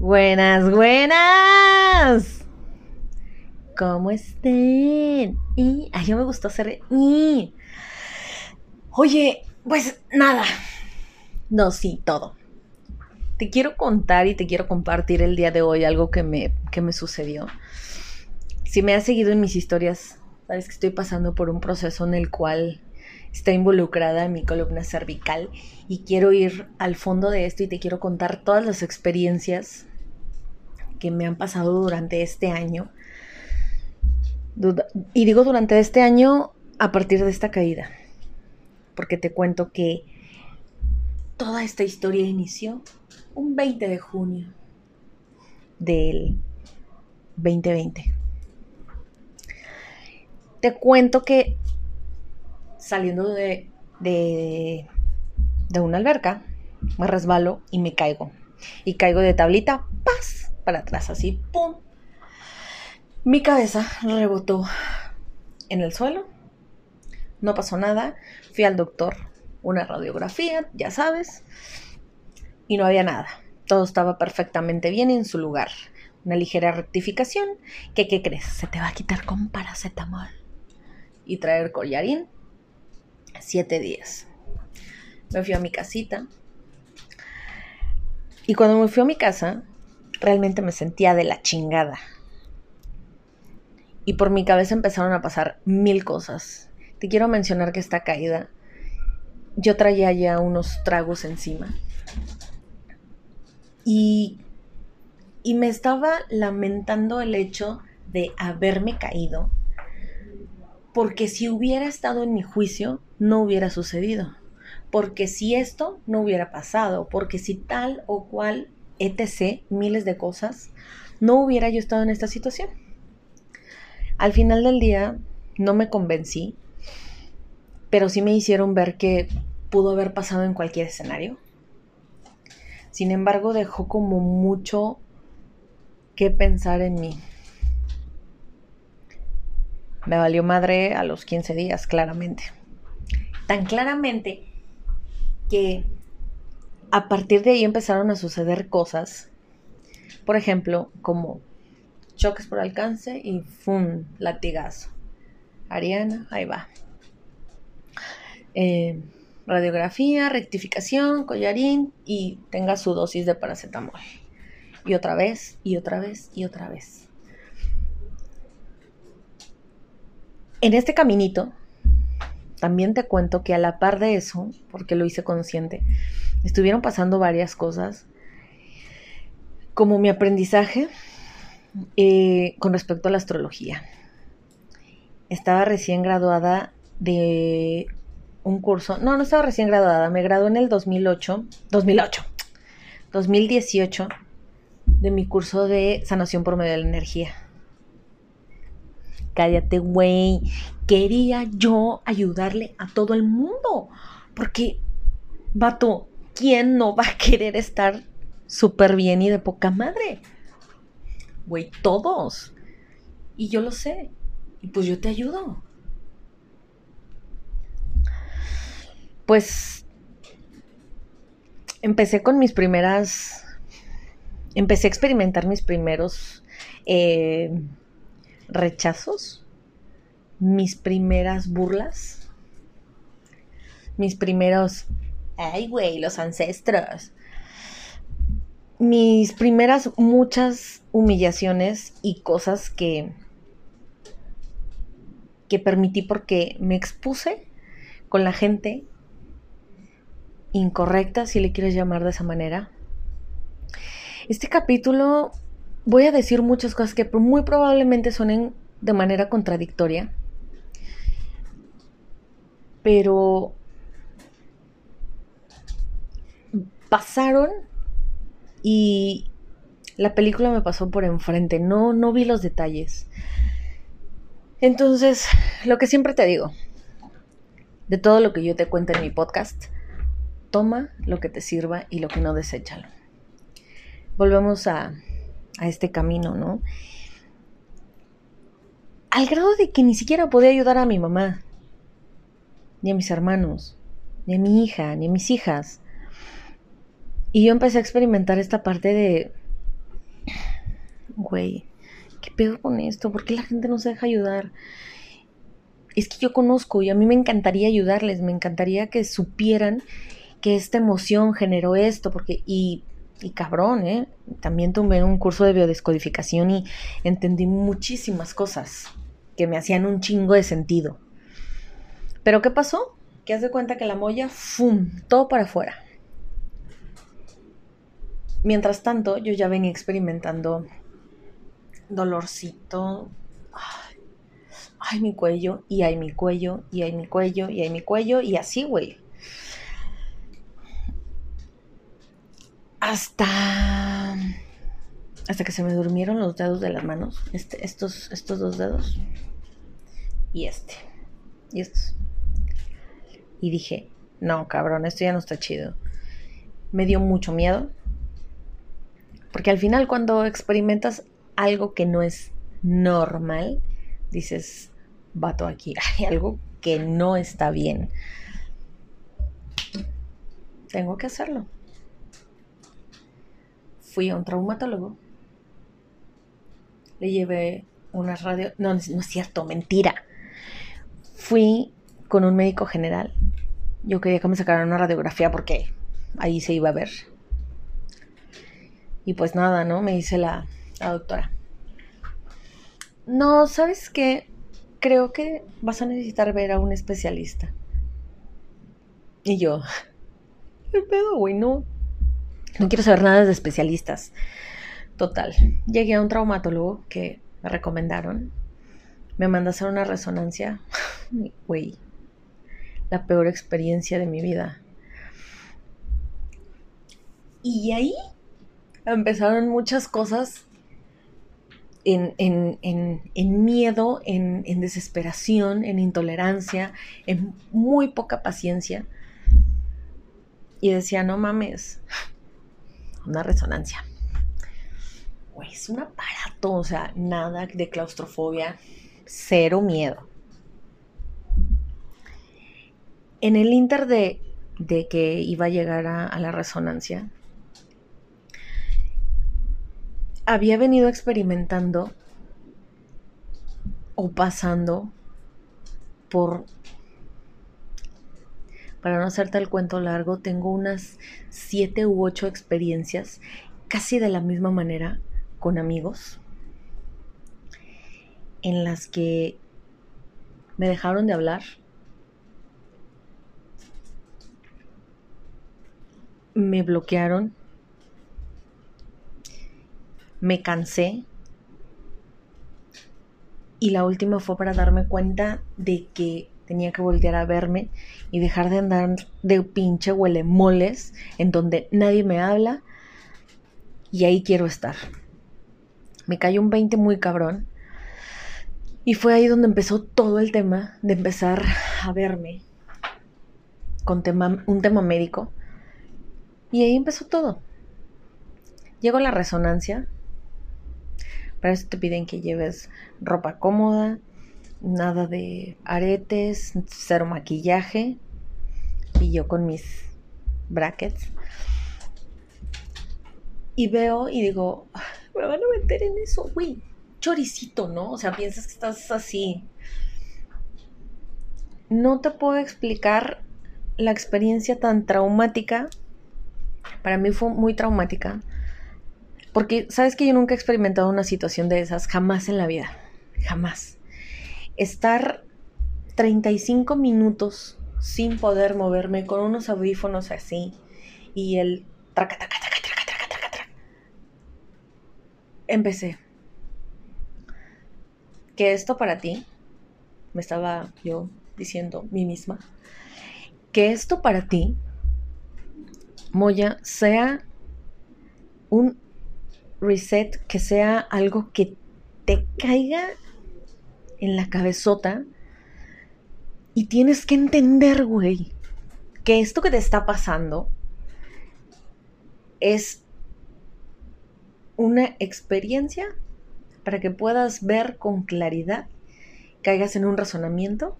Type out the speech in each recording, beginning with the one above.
Buenas, buenas. ¿Cómo estén? Y, ay, yo me gustó hacer. Y. Oye, pues nada. No, sí, todo. Te quiero contar y te quiero compartir el día de hoy algo que me, que me sucedió. Si me has seguido en mis historias, sabes que estoy pasando por un proceso en el cual está involucrada mi columna cervical y quiero ir al fondo de esto y te quiero contar todas las experiencias que me han pasado durante este año. Y digo durante este año a partir de esta caída, porque te cuento que toda esta historia inició un 20 de junio del 2020. Te cuento que saliendo de, de, una alberca, me resbalo y me caigo. Y caigo de tablita, ¡paz! Para atrás, así, ¡pum! Mi cabeza rebotó en el suelo. No pasó nada. Fui al doctor, una radiografía, ya sabes. Y no había nada. Todo estaba perfectamente bien en su lugar. Una ligera rectificación. ¿Qué, qué crees? Se te va a quitar con paracetamol. Y traer collarín siete días. Me fui a mi casita. Y cuando me fui a mi casa, realmente me sentía de la chingada. Y por mi cabeza empezaron a pasar mil cosas. Te quiero mencionar que esta caída, yo traía ya unos tragos encima. Y, y me estaba lamentando el hecho de haberme caído porque si hubiera estado en mi juicio, no hubiera sucedido. Porque si esto no hubiera pasado, porque si tal o cual, etc., miles de cosas, no hubiera yo estado en esta situación. Al final del día, no me convencí, pero sí me hicieron ver que pudo haber pasado en cualquier escenario. Sin embargo, dejó como mucho que pensar en mí. Me valió madre a los 15 días, claramente. Tan claramente que a partir de ahí empezaron a suceder cosas. Por ejemplo, como choques por alcance y ¡fum! latigazo. Ariana, ahí va. Eh, radiografía, rectificación, collarín y tenga su dosis de paracetamol. Y otra vez, y otra vez, y otra vez. En este caminito, también te cuento que a la par de eso, porque lo hice consciente, estuvieron pasando varias cosas, como mi aprendizaje eh, con respecto a la astrología. Estaba recién graduada de un curso, no, no estaba recién graduada, me gradué en el 2008, 2008, 2018 de mi curso de sanación por medio de la energía cállate, güey. Quería yo ayudarle a todo el mundo. Porque, vato, ¿quién no va a querer estar súper bien y de poca madre? Güey, todos. Y yo lo sé. Y pues yo te ayudo. Pues empecé con mis primeras... Empecé a experimentar mis primeros... Eh, rechazos, mis primeras burlas, mis primeros, ay güey, los ancestros, mis primeras muchas humillaciones y cosas que que permití porque me expuse con la gente incorrecta, si le quieres llamar de esa manera. Este capítulo voy a decir muchas cosas que muy probablemente suenen de manera contradictoria, pero pasaron y la película me pasó por enfrente, no, no vi los detalles. Entonces, lo que siempre te digo, de todo lo que yo te cuento en mi podcast, toma lo que te sirva y lo que no deséchalo. Volvemos a a este camino, ¿no? Al grado de que ni siquiera podía ayudar a mi mamá, ni a mis hermanos, ni a mi hija, ni a mis hijas. Y yo empecé a experimentar esta parte de, güey, ¿qué pedo con esto? ¿Por qué la gente no se deja ayudar? Es que yo conozco y a mí me encantaría ayudarles, me encantaría que supieran que esta emoción generó esto, porque, y, y cabrón, ¿eh? También tomé un curso de biodescodificación y entendí muchísimas cosas que me hacían un chingo de sentido. Pero ¿qué pasó? Que haz de cuenta que la molla, ¡fum! Todo para afuera. Mientras tanto, yo ya venía experimentando dolorcito. Ay, mi cuello, y hay mi cuello, y hay mi cuello, y hay mi cuello, y así, güey. Hasta. Hasta que se me durmieron los dedos de las manos. Este, estos, estos dos dedos. Y este. Y estos. Y dije, no, cabrón, esto ya no está chido. Me dio mucho miedo. Porque al final cuando experimentas algo que no es normal, dices, vato aquí, hay algo que no está bien. Tengo que hacerlo. Fui a un traumatólogo. Le llevé una radio... No, no es cierto, mentira. Fui con un médico general. Yo quería que me sacaran una radiografía porque ahí se iba a ver. Y pues nada, ¿no? Me dice la, doctora. No, ¿sabes qué? Creo que vas a necesitar ver a un especialista. Y yo, ¿qué pedo, güey? No, no quiero saber nada de especialistas. Total, llegué a un traumatólogo que me recomendaron. Me mandó a hacer una resonancia. Güey, la peor experiencia de mi vida. Y ahí empezaron muchas cosas en, miedo, en, en, desesperación, en intolerancia, en muy poca paciencia. Y decía, no mames, una resonancia. es un aparato, o sea, nada de claustrofobia, cero miedo. En el inter de, que iba a llegar a la resonancia, había venido experimentando o pasando por, para no hacerte el cuento largo, tengo unas siete u ocho experiencias casi de la misma manera con amigos en las que me dejaron de hablar, me bloquearon, me cansé. Y la última fue para darme cuenta de que tenía que voltear a verme y dejar de andar de pinche huele moles en donde nadie me habla y ahí quiero estar. Me cayó un 20 muy cabrón y fue ahí donde empezó todo el tema de empezar a verme con tema, un tema médico y ahí empezó todo. Llegó la resonancia, para eso te piden que lleves ropa cómoda, nada de aretes, cero maquillaje. Y yo con mis brackets. Y veo y digo, me van a meter en eso, güey. Choricito, ¿no? O sea, piensas que estás así. No te puedo explicar la experiencia tan traumática. Para mí fue muy traumática porque sabes que yo nunca he experimentado una situación de esas, jamás en la vida, jamás. Estar 35 minutos sin poder moverme con unos audífonos así y el traca, traca, traca, traca, traca, traca, traca. Empecé. Que esto para ti, me estaba yo diciendo mí misma, que esto para ti, Moya, sea un reset que sea algo que te caiga en la cabezota y tienes que entender, güey, que esto que te está pasando es una experiencia para que puedas ver con claridad, caigas en un razonamiento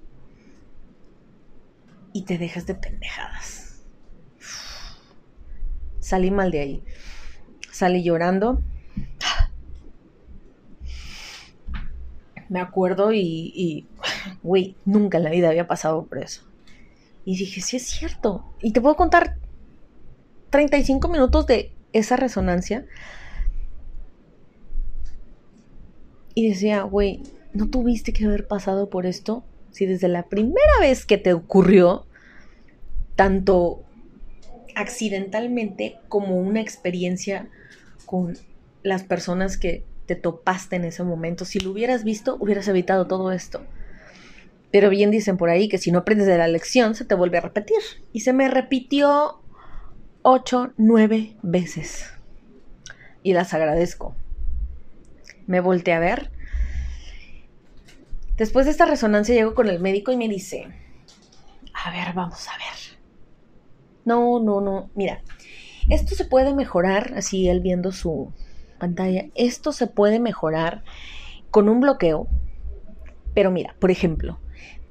y te dejas de pendejadas. Salí mal de ahí. Salí llorando. me acuerdo y, güey, nunca en la vida había pasado por eso. Y dije, sí es cierto. Y te puedo contar 35 minutos de esa resonancia. Y decía, güey, ¿no tuviste que haber pasado por esto? Si desde la primera vez que te ocurrió, tanto accidentalmente como una experiencia con las personas que te topaste en ese momento. Si lo hubieras visto, hubieras evitado todo esto. Pero bien dicen por ahí que si no aprendes de la lección, se te vuelve a repetir. Y se me repitió ocho, nueve veces. Y las agradezco. Me volteé a ver. Después de esta resonancia llego con el médico y me dice, a ver, vamos a ver. No, no, no. Mira, esto se puede mejorar, así él viendo su, pantalla. Esto se puede mejorar con un bloqueo. Pero mira, por ejemplo,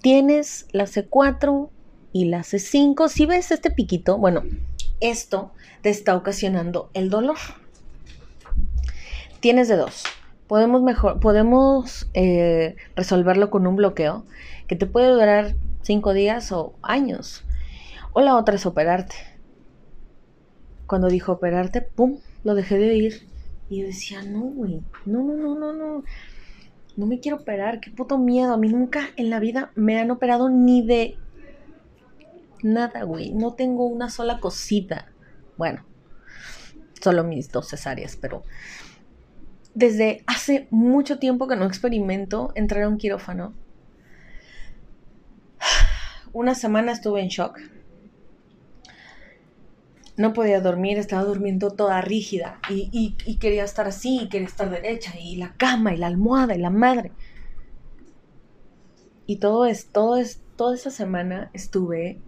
tienes la C4 y la C5. Si ves este piquito, bueno, esto te está ocasionando el dolor. Tienes de dos. Podemos, mejor, podemos eh, resolverlo con un bloqueo que te puede durar cinco días o años. O la otra es operarte. Cuando dijo operarte, ¡pum! Lo dejé de oír y yo decía, no, güey, no, no, no, no, no. No me quiero operar, qué puto miedo. A mí nunca en la vida me han operado ni de nada, güey. No tengo una sola cosita. Bueno, solo mis dos cesáreas, pero desde hace mucho tiempo que no experimento entrar a un quirófano. Una semana estuve en shock no podía dormir, estaba durmiendo toda rígida y, quería estar así, y quería estar derecha, y la cama, y la almohada, y la madre. Y todo es, todo es, toda esa semana estuve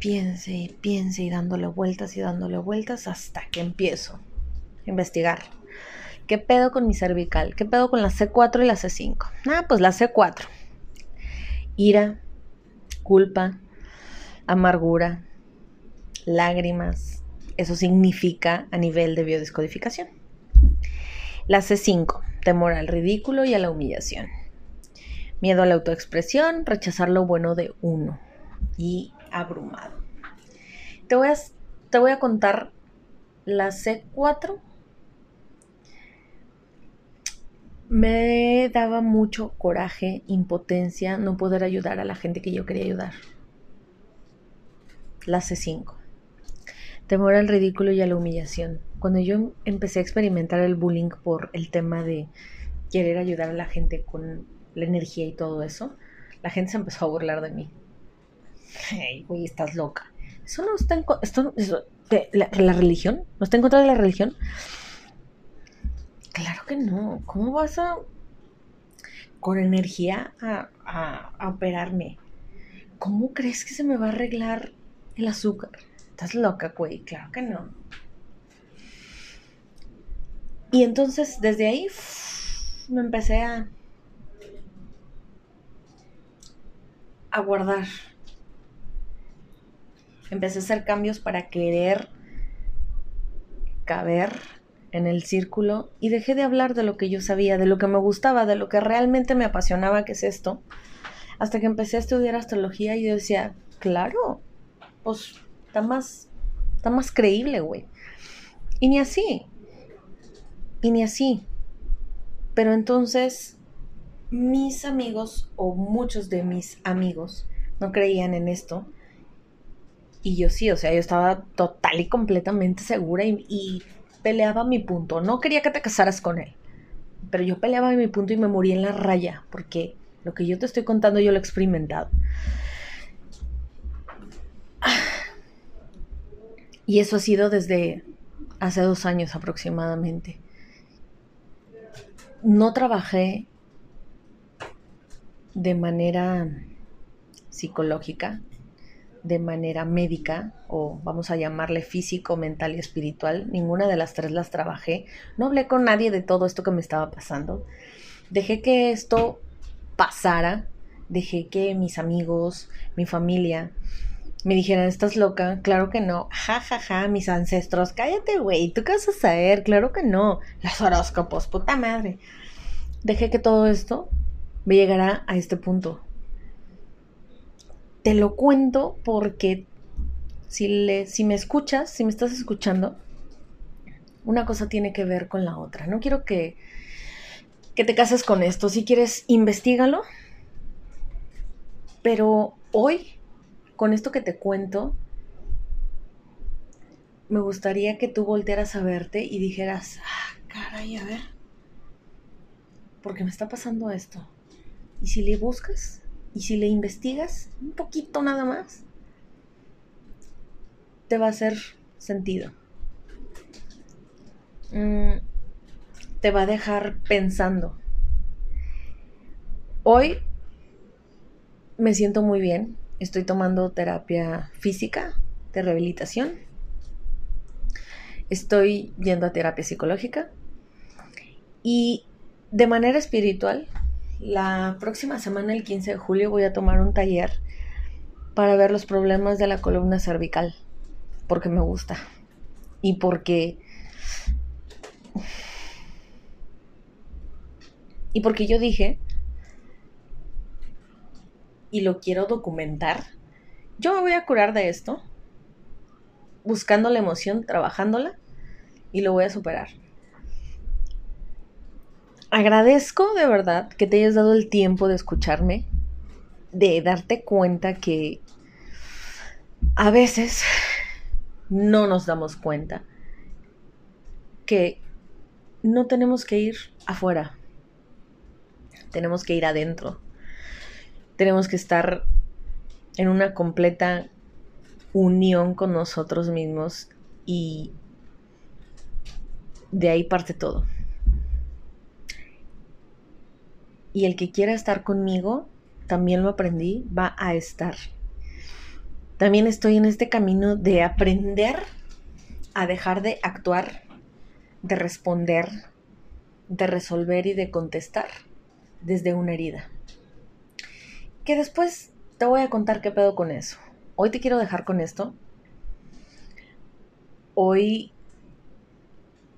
piense y piense y dándole vueltas y dándole vueltas hasta que empiezo a investigar. ¿Qué pedo con mi cervical? ¿Qué pedo con la C4 y la C5? Ah, pues la C4. Ira, culpa, amargura, lágrimas. Eso significa a nivel de biodescodificación. La C5, temor al ridículo y a la humillación. Miedo a la autoexpresión, rechazar lo bueno de uno y abrumado. Te voy a, te voy a contar la C4. Me daba mucho coraje, impotencia, no poder ayudar a la gente que yo quería ayudar la C5. Temor al ridículo y a la humillación. Cuando yo empecé a experimentar el bullying por el tema de querer ayudar a la gente con la energía y todo eso, la gente se empezó a burlar de mí. Hey, güey, estás loca. Eso no está en esto, la, religión, no está en contra de la religión. Claro que no. ¿Cómo vas a con energía a, a operarme? ¿Cómo crees que se me va a arreglar el azúcar. ¿Estás loca, güey? Claro que no. Y entonces desde ahí me empecé a, a guardar. Empecé a hacer cambios para querer caber en el círculo y dejé de hablar de lo que yo sabía, de lo que me gustaba, de lo que realmente me apasionaba, que es esto, hasta que empecé a estudiar astrología y yo decía, claro, pues está más, está más creíble, güey. Y ni así. Y ni así. Pero entonces mis amigos o muchos de mis amigos no creían en esto. Y yo sí, o sea, yo estaba total y completamente segura y, peleaba mi punto. No quería que te casaras con él, pero yo peleaba mi punto y me morí en la raya, porque lo que yo te estoy contando yo lo he experimentado. Y eso ha sido desde hace dos años aproximadamente. No trabajé de manera psicológica, de manera médica, o vamos a llamarle físico, mental y espiritual. Ninguna de las tres las trabajé. No hablé con nadie de todo esto que me estaba pasando. Dejé que esto pasara. Dejé que mis amigos, mi familia, me dijeran, ¿estás loca? Claro que no. Ja, ja, ja, mis ancestros, cállate, güey. ¿Tú qué vas a saber? Claro que no. Las horóscopos, puta madre. Dejé que todo esto me llegara a este punto. Te lo cuento porque si, le, si me escuchas, si me estás escuchando, una cosa tiene que ver con la otra. No quiero que, que te cases con esto. Si quieres, investigalo. Pero hoy con esto que te cuento, me gustaría que tú voltearas a verte y dijeras, ah, caray, a ver, ¿por qué me está pasando esto? Y si le buscas, y si le investigas un poquito nada más, te va a hacer sentido. Mm, te va a dejar pensando. Hoy me siento muy bien, Estoy tomando terapia física de rehabilitación. Estoy yendo a terapia psicológica. Y de manera espiritual, la próxima semana, el 15 de julio, voy a tomar un taller para ver los problemas de la columna cervical. Porque me gusta. Y porque... Y porque yo dije y lo quiero documentar, yo me voy a curar de esto, buscando la emoción, trabajándola, y lo voy a superar. Agradezco de verdad que te hayas dado el tiempo de escucharme, de darte cuenta que a veces no nos damos cuenta que no tenemos que ir afuera, tenemos que ir adentro tenemos que estar en una completa unión con nosotros mismos y de ahí parte todo. Y el que quiera estar conmigo, también lo aprendí, va a estar. También estoy en este camino de aprender a dejar de actuar, de responder, de resolver y de contestar desde una herida que después te voy a contar qué pedo con eso. Hoy te quiero dejar con esto. Hoy,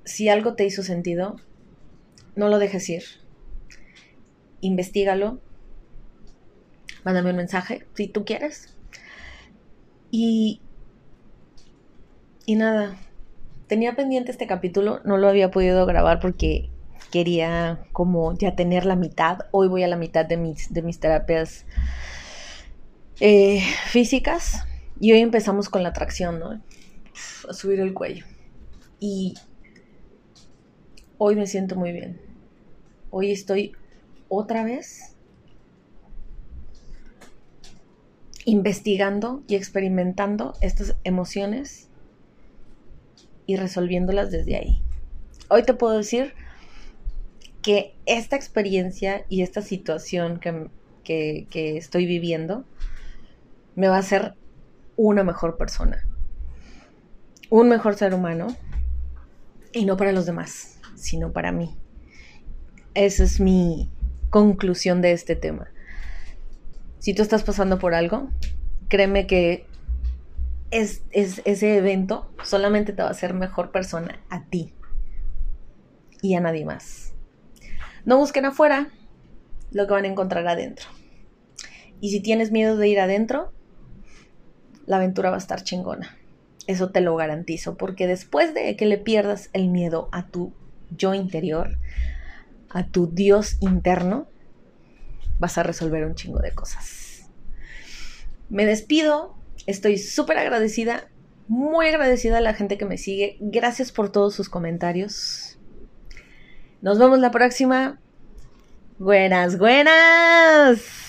si algo te hizo sentido, no lo dejes ir. Investígalo. Mándame un mensaje si tú quieres. Y, y nada, tenía pendiente este capítulo, no lo había podido grabar porque quería como ya tener la mitad. Hoy voy a la mitad de mis, de mis terapias eh, físicas y hoy empezamos con la tracción, ¿no? A subir el cuello. Y hoy me siento muy bien. Hoy estoy otra vez investigando y experimentando estas emociones y resolviéndolas desde ahí. Hoy te puedo decir que esta experiencia y esta situación que, estoy viviendo me va a hacer una mejor persona, un mejor ser humano, y no para los demás, sino para mí. Esa es mi conclusión de este tema. Si tú estás pasando por algo, créeme que es, ese evento solamente te va a hacer mejor persona a ti y a nadie más. No busquen afuera lo que van a encontrar adentro. Y si tienes miedo de ir adentro, la aventura va a estar chingona. Eso te lo garantizo, porque después de que le pierdas el miedo a tu yo interior, a tu Dios interno, vas a resolver un chingo de cosas. Me despido, estoy súper agradecida, muy agradecida a la gente que me sigue. Gracias por todos sus comentarios. Nos vemos la próxima. Buenas, buenas.